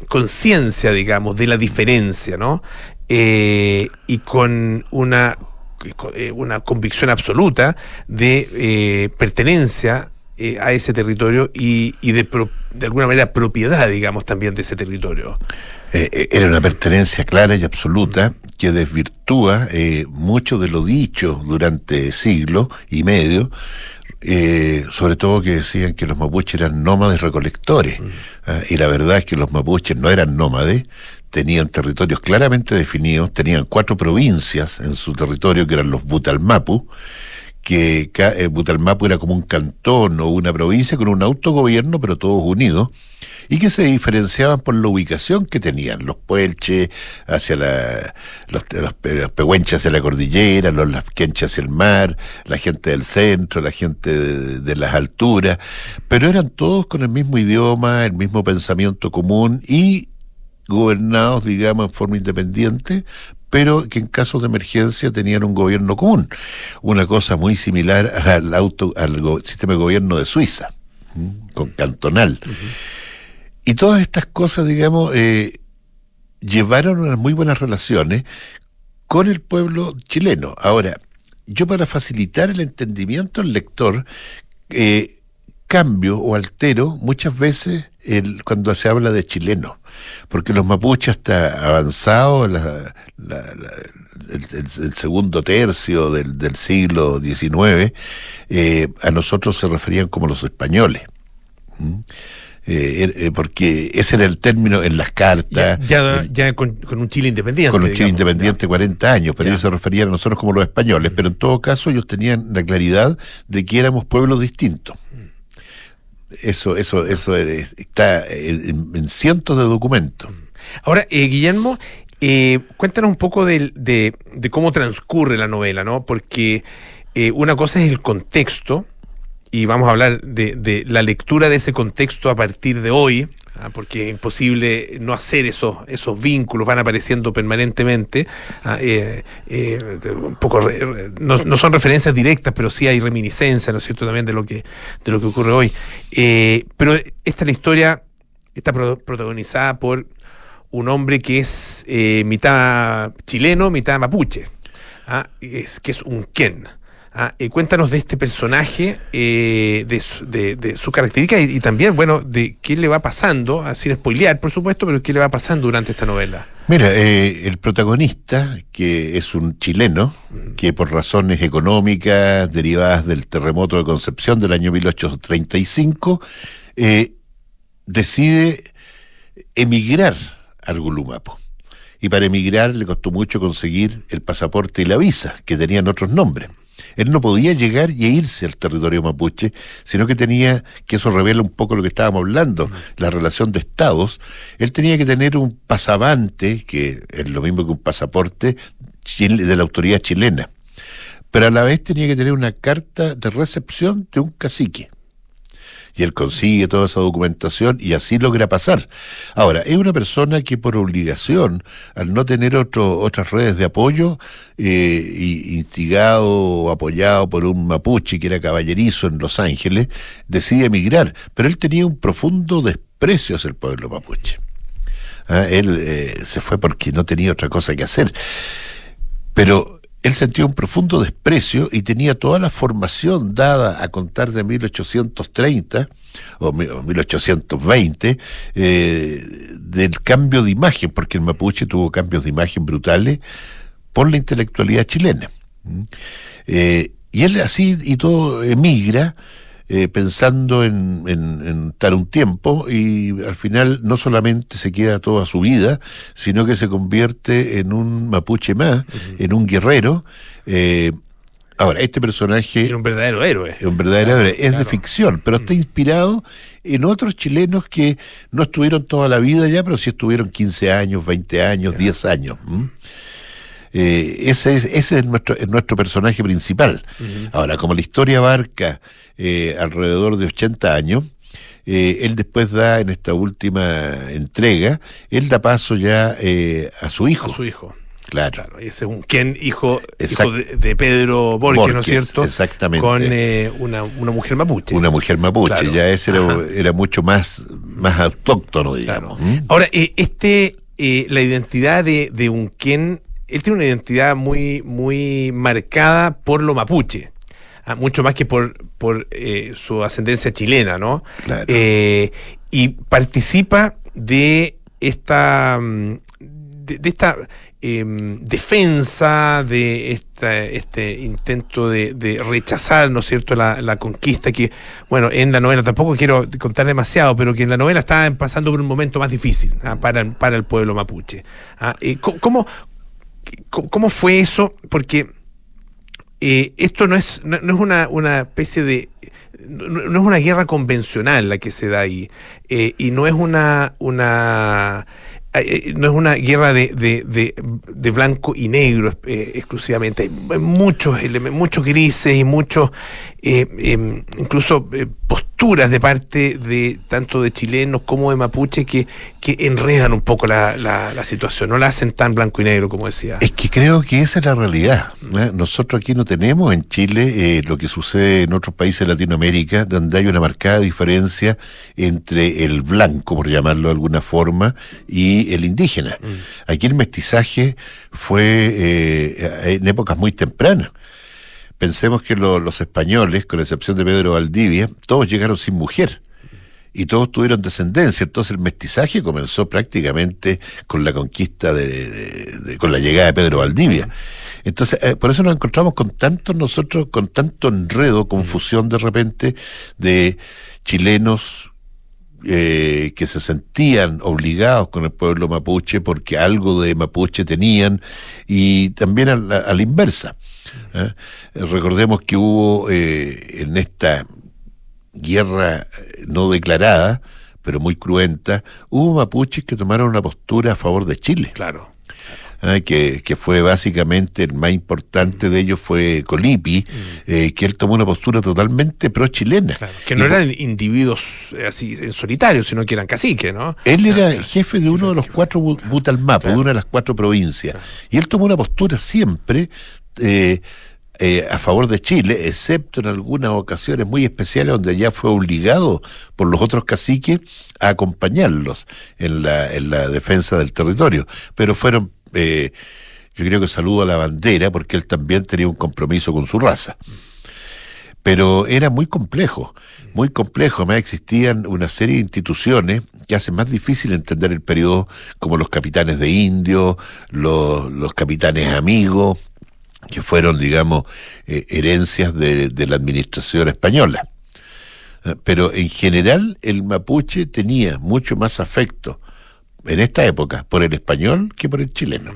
conciencia, digamos, de la diferencia, ¿no? y con una una convicción absoluta de eh, pertenencia eh, a ese territorio y, y de, pro, de, alguna manera propiedad, digamos, también de ese territorio. Eh, era una pertenencia clara y absoluta que desvirtúa mucho de lo dicho durante siglos y medio. Eh, sobre todo que decían que los mapuches eran nómades recolectores. Mm. ¿eh? y la verdad es que los mapuches no eran nómades, tenían territorios claramente definidos, tenían cuatro provincias en su territorio que eran los Butalmapu, que eh, Butalmapu era como un cantón o una provincia con un autogobierno, pero todos unidos, y que se diferenciaban por la ubicación que tenían, los puelches hacia la, los, los, los pehuenches hacia la cordillera, los lasquenches hacia el mar, la gente del centro, la gente de, de las alturas, pero eran todos con el mismo idioma, el mismo pensamiento común y gobernados, digamos, en forma independiente, pero que en casos de emergencia tenían un gobierno común, una cosa muy similar al, auto, al sistema de gobierno de Suiza, con cantonal. Uh -huh. Y todas estas cosas, digamos, eh, llevaron unas muy buenas relaciones con el pueblo chileno. Ahora, yo para facilitar el entendimiento al lector, eh, cambio o altero muchas veces el, cuando se habla de chileno, porque los mapuches hasta avanzado la, la, la, el, el, segundo tercio del, del siglo XIX, eh, a nosotros se referían como los españoles. ¿Mm? Eh, eh, porque ese era el término en las cartas. Ya, ya, con, un Chile independiente. Con un Chile independiente 40 años, pero ellos se referían a nosotros como los españoles, pero en todo caso ellos tenían la claridad de que éramos pueblos distintos. Eso, eso, eso está en, cientos de documentos. Ahora, eh, Guillermo, eh, cuéntanos un poco de, de, cómo transcurre la novela, ¿no? Porque eh, una cosa es el contexto, y vamos a hablar de, de, la lectura de ese contexto a partir de hoy, ¿ah? porque es imposible no hacer esos, esos vínculos, van apareciendo permanentemente. ¿ah? Eh, un poco no, no, son referencias directas, pero sí hay reminiscencias, ¿no es cierto?, también de lo que, de lo que ocurre hoy. pero esta es la historia, está protagonizada por un hombre que es eh, mitad chileno, mitad mapuche, ¿ah? es, que es un Ken. ¿Ah? Eh, cuéntanos de este personaje, eh, de, su, de, su característica y, también, bueno, de qué le va pasando, ah, sin spoilear, por supuesto, pero qué le va pasando durante esta novela. Mira, el protagonista, que es un chileno, que por razones económicas derivadas del terremoto de Concepción del año 1835, decide emigrar al Gulumapo. Y para emigrar le costó mucho conseguir el pasaporte y la visa, que tenían otros nombres. Él no podía llegar y irse al territorio mapuche, sino que tenía, que eso revela un poco lo que estábamos hablando, la relación de estados, él tenía que tener un pasavante, que es lo mismo que un pasaporte de la autoridad chilena, pero a la vez tenía que tener una carta de recepción de un cacique y él consigue toda esa documentación y así logra pasar. Ahora, es una persona que por obligación, al no tener otro, otras redes de apoyo, eh, instigado o apoyado por un mapuche que era caballerizo en Los Ángeles, decide emigrar, pero él tenía un profundo desprecio hacia el pueblo mapuche. Ah, él eh, se fue porque no tenía otra cosa que hacer. Pero él sentía un profundo desprecio y tenía toda la formación dada a contar de 1830 o 1820 eh, del cambio de imagen, porque el mapuche tuvo cambios de imagen brutales por la intelectualidad chilena. ¿Mm? Eh, y él así y todo emigra eh, pensando en, en, estar un tiempo y al final no solamente se queda toda su vida, sino que se convierte en un mapuche más, en un guerrero. Eh, ahora, este personaje... Es un verdadero héroe. Un verdadero héroe. Es de ficción, pero está mm. inspirado en otros chilenos que no estuvieron toda la vida ya, pero sí estuvieron 15 años, 20 años, 10 años. Eh, ese es, ese es nuestro, nuestro personaje principal. Ahora, como la historia abarca eh, alrededor de 80 años, eh, él después da en esta última entrega, él da paso ya a su hijo. A su hijo. Claro. ese es un quien hijo, hijo de, Pedro Borges, ¿no es cierto? Exactamente. Con una, una, mujer mapuche. Una mujer mapuche, ya ese era, mucho más, más autóctono, digamos. ¿Mm? Ahora, este, la identidad de, de un quien él tiene una identidad muy, muy marcada por lo mapuche. Ah, mucho más que por, por eh, su ascendencia chilena, ¿no? Eh, y participa de esta, mm, de, esta em, defensa, de esta, este intento de, rechazar, ¿no es cierto?, la, conquista que, bueno, en la novela, tampoco quiero contar demasiado, pero que en la novela está pasando por un momento más difícil ¿ah? para, para el pueblo mapuche. ¿ah? ¿Cómo, ¿Cómo fue eso? Porque eh, esto no es, no, es una, una, especie de... No, es una guerra convencional la que se da ahí. Eh, y no es una... una eh, no es una guerra de, de, de, blanco y negro exclusivamente. Hay muchos, muchos grises y muchos, em, incluso posturas de parte de tanto de chilenos como de mapuche que, que enredan un poco la, la, situación, no la hacen tan blanco y negro como decía. Es que creo que esa es la realidad. Nosotros aquí no tenemos en Chile eh, lo que sucede en otros países de Latinoamérica, donde hay una marcada diferencia entre el blanco, por llamarlo de alguna forma, y el indígena. Mm. Aquí el mestizaje fue eh, en épocas muy tempranas. Pensemos que los españoles, con excepción de Pedro Valdivia, todos llegaron sin mujer y todos tuvieron descendencia. Entonces el mestizaje comenzó prácticamente con la conquista de, con la llegada de Pedro Valdivia. Entonces, eh, por eso nos encontramos con tanto nosotros, con tanto enredo, confusión de repente de chilenos eh, que se sentían obligados con el pueblo mapuche porque algo de mapuche tenían y también a la, a la inversa. ¿Eh? Recordemos que hubo eh, en esta guerra no declarada, pero muy cruenta, hubo mapuches que tomaron una postura a favor de Chile. Claro. que, que fue básicamente el más importante de ellos fue Colipi, eh, que él tomó una postura totalmente pro-chilena. Claro, que no Y eran individuos eh, así en solitario, sino que eran caciques, ¿no? Él era jefe de uno de los cuatro bu- Butalmapo, de una de las cuatro provincias. Y él tomó una postura siempre eh, eh, a favor de Chile, excepto en algunas ocasiones muy especiales donde ya fue obligado por los otros caciques a acompañarlos en la, en la defensa del territorio. Pero fueron, eh, yo creo que saludo a la bandera, porque él también tenía un compromiso con su raza pero era muy complejo, muy complejo. Además existían una serie de instituciones que hacen más difícil entender el periodo, como los capitanes de indios, los, los capitanes amigos, que fueron, digamos, eh, herencias de, la administración española. Eh, Pero en general el mapuche tenía mucho más afecto en esta época por el español que por el chileno.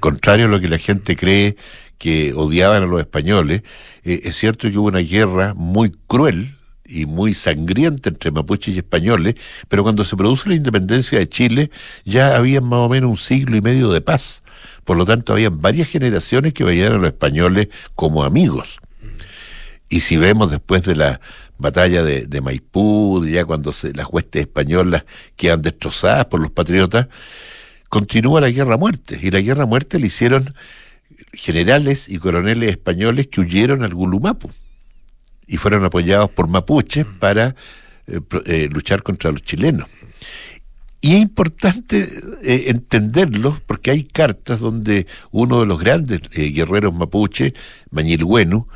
Contrario a lo que la gente cree que odiaban a los españoles, eh, es cierto que hubo una guerra muy cruel y muy sangrienta entre mapuches y españoles, pero cuando se produce la independencia de Chile ya había más o menos un siglo y medio de paz. Por lo tanto, había varias generaciones que veían a los españoles como amigos. Y si vemos después de la batalla de, Maipú, ya cuando se- las huestes españolas quedan destrozadas por los patriotas, continúa la guerra a muerte. Y la guerra a muerte le hicieron generales y coroneles españoles que huyeron al Gulumapu y fueron apoyados por mapuches para eh, eh, luchar contra los chilenos. Y es importante eh, entenderlo porque hay cartas donde uno de los grandes eh, guerreros mapuche, Mañilhuenu,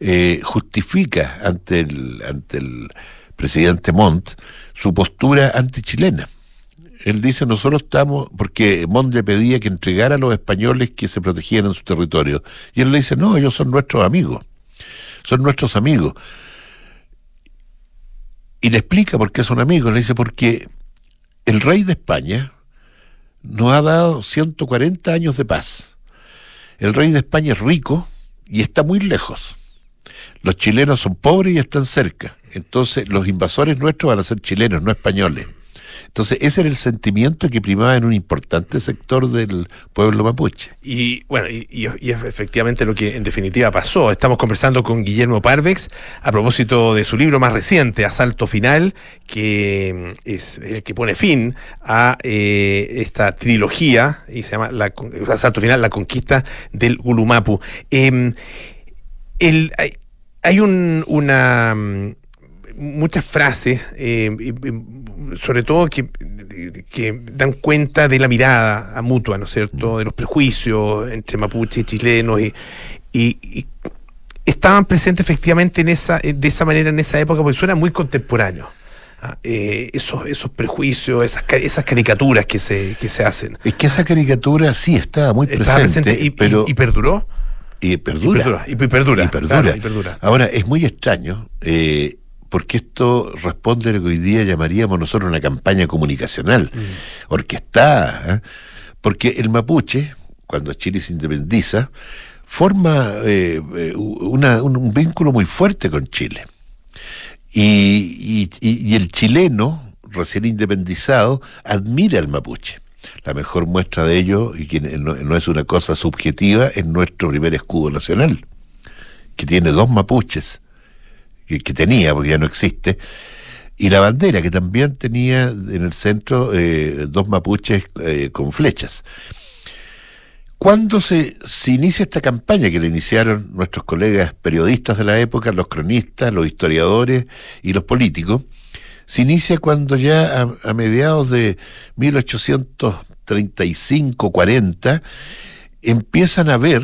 eh, justifica ante el, ante el presidente Montt su postura antichilena. Él dice, nosotros estamos, porque Montt le pedía que entregara a los españoles que se protegieran en su territorio. Y él le dice, no, ellos son nuestros amigos, son nuestros amigos. Y le explica por qué son amigos, le dice, porque el rey de España nos ha dado 140 años de paz. El rey de España es rico y está muy lejos. Los chilenos son pobres y están cerca. Entonces los invasores nuestros van a ser chilenos, no españoles. Entonces ese era el sentimiento que primaba en un importante sector del pueblo mapuche. Y bueno, y, es efectivamente lo que en definitiva pasó. Estamos conversando con Guillermo Parvex a propósito de su libro más reciente, Asalto Final, que mm, es el que pone fin a eh, esta trilogía y se llama Asalto Final, la conquista del Gulumapu. Em, hay, hay un- una mm, muchas frases, eh, sobre todo que, que dan cuenta de la mirada a mutua, ¿no es cierto?, de los prejuicios entre mapuches y chilenos, y, y- y estaban presentes efectivamente en esa, eh, de esa manera en esa época, porque suena muy contemporáneo. Ah, eh, esos, esos prejuicios, esas, esas caricaturas que se, que se hacen. Es que esa caricatura sí estaba muy Estaba presente, presente y, pero y perduró. y perdura. Y perdura. Y perdura, Y perdura. claro, y perdura. Ahora, es muy extraño, eh, porque esto responde a lo que hoy día llamaríamos nosotros una campaña comunicacional, Mm. orquestada, ¿eh? porque el mapuche, cuando Chile se independiza, forma eh, eh, una- un, un vínculo muy fuerte con Chile. Y, y- y- y el chileno, recién independizado, admira al mapuche. La mejor muestra de ello, y que no, no es una cosa subjetiva, es nuestro primer escudo nacional, que tiene dos mapuches, que, tenía, porque ya no existe, y la bandera, que también tenía en el centro eh, dos mapuches eh, con flechas. Cuando se, inicia esta campaña que le iniciaron nuestros colegas periodistas de la época, los cronistas, los historiadores y los políticos, se inicia cuando ya a, a mediados de 1835-40 empiezan a ver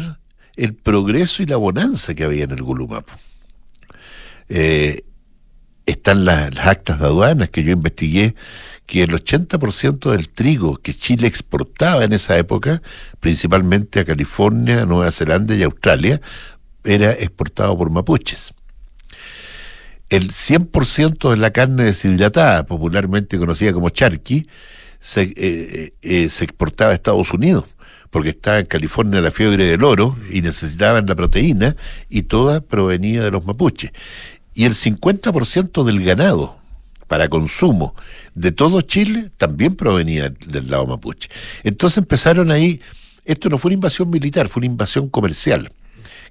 el progreso y la bonanza que había en el Gulumapo. Eh, están las, actas de aduanas que yo investigué, que el 80% del trigo que Chile exportaba en esa época, principalmente a California, Nueva Zelanda y Australia, era exportado por mapuches. el 100% de la carne deshidratada, popularmente conocida como charqui, se, eh, eh, se exportaba a Estados Unidos, porque estaba en California la fiebre del oro y necesitaban la proteína, y toda provenía de los mapuches. Y el 50% del ganado para consumo de todo Chile también provenía del lado mapuche. Entonces empezaron ahí, esto no fue una invasión militar, fue una invasión comercial,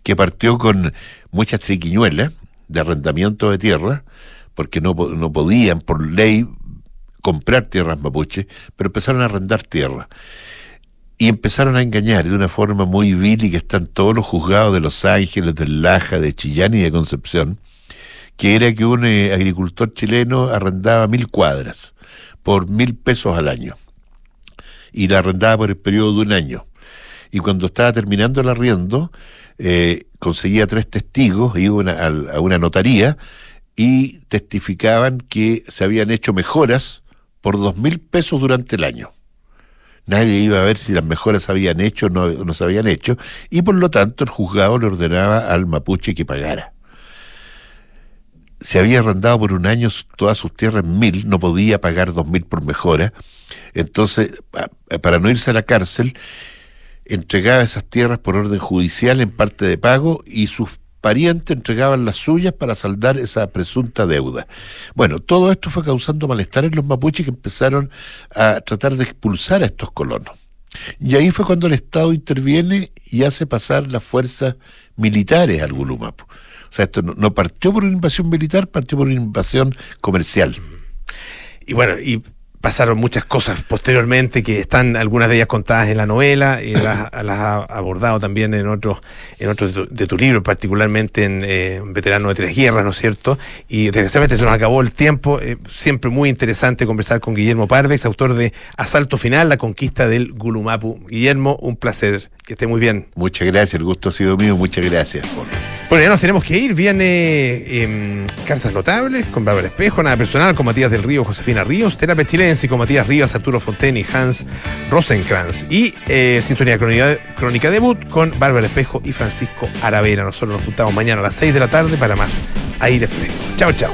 que partió con muchas triquiñuelas de arrendamiento de tierra, porque no, no podían por ley comprar tierras mapuche, pero empezaron a arrendar tierra. Y empezaron a engañar de una forma muy vil y que están todos los juzgados de Los Ángeles, de Laja, de Chillán y de Concepción, que era que un eh, agricultor chileno arrendaba mil cuadras por mil pesos al año. Y la arrendaba por el periodo de un año. Y cuando estaba terminando el arriendo, eh, conseguía tres testigos, iba a una notaría y testificaban que se habían hecho mejoras por dos mil pesos durante el año. Nadie iba a ver si las mejoras habían hecho o no, no se habían hecho, y por lo tanto el juzgado le ordenaba al mapuche que pagara. Se había arrendado por un año todas sus tierras en mil, no podía pagar dos mil por mejora. Entonces, para no irse a la cárcel, entregaba esas tierras por orden judicial en parte de pago y sus parientes entregaban las suyas para saldar esa presunta deuda. Bueno, todo esto fue causando malestar en los mapuches que empezaron a tratar de expulsar a estos colonos. Y ahí fue cuando el Estado interviene y hace pasar las fuerzas militares al Gulumapu. O sea, esto no, no partió por una invasión militar, partió por una invasión comercial. Y bueno, y pasaron muchas cosas posteriormente que están algunas de ellas contadas en la novela y las, las ha abordado también en otros en otros de tu, de tu libro particularmente en eh, Veterano de tres guerras no es cierto y desgraciadamente se nos acabó el tiempo eh, siempre muy interesante conversar con Guillermo Parvex autor de Asalto Final la conquista del Gulumapu. Guillermo un placer que esté muy bien. Muchas gracias el gusto ha sido mío muchas gracias bueno, ya nos tenemos que ir. Viene eh, Cartas Notables con Bárbara Espejo, Nada Personal con Matías del Río, Josefina Ríos, Terapia Chilense con Matías Rivas, Arturo Fontaine y Hans Rosenkrantz. Y eh, Sintonía Crónica, Crónica Debut con Bárbara Espejo y Francisco Aravena. Nosotros nos juntamos mañana a las 6 de la tarde para más aire fresco. Chao, chao.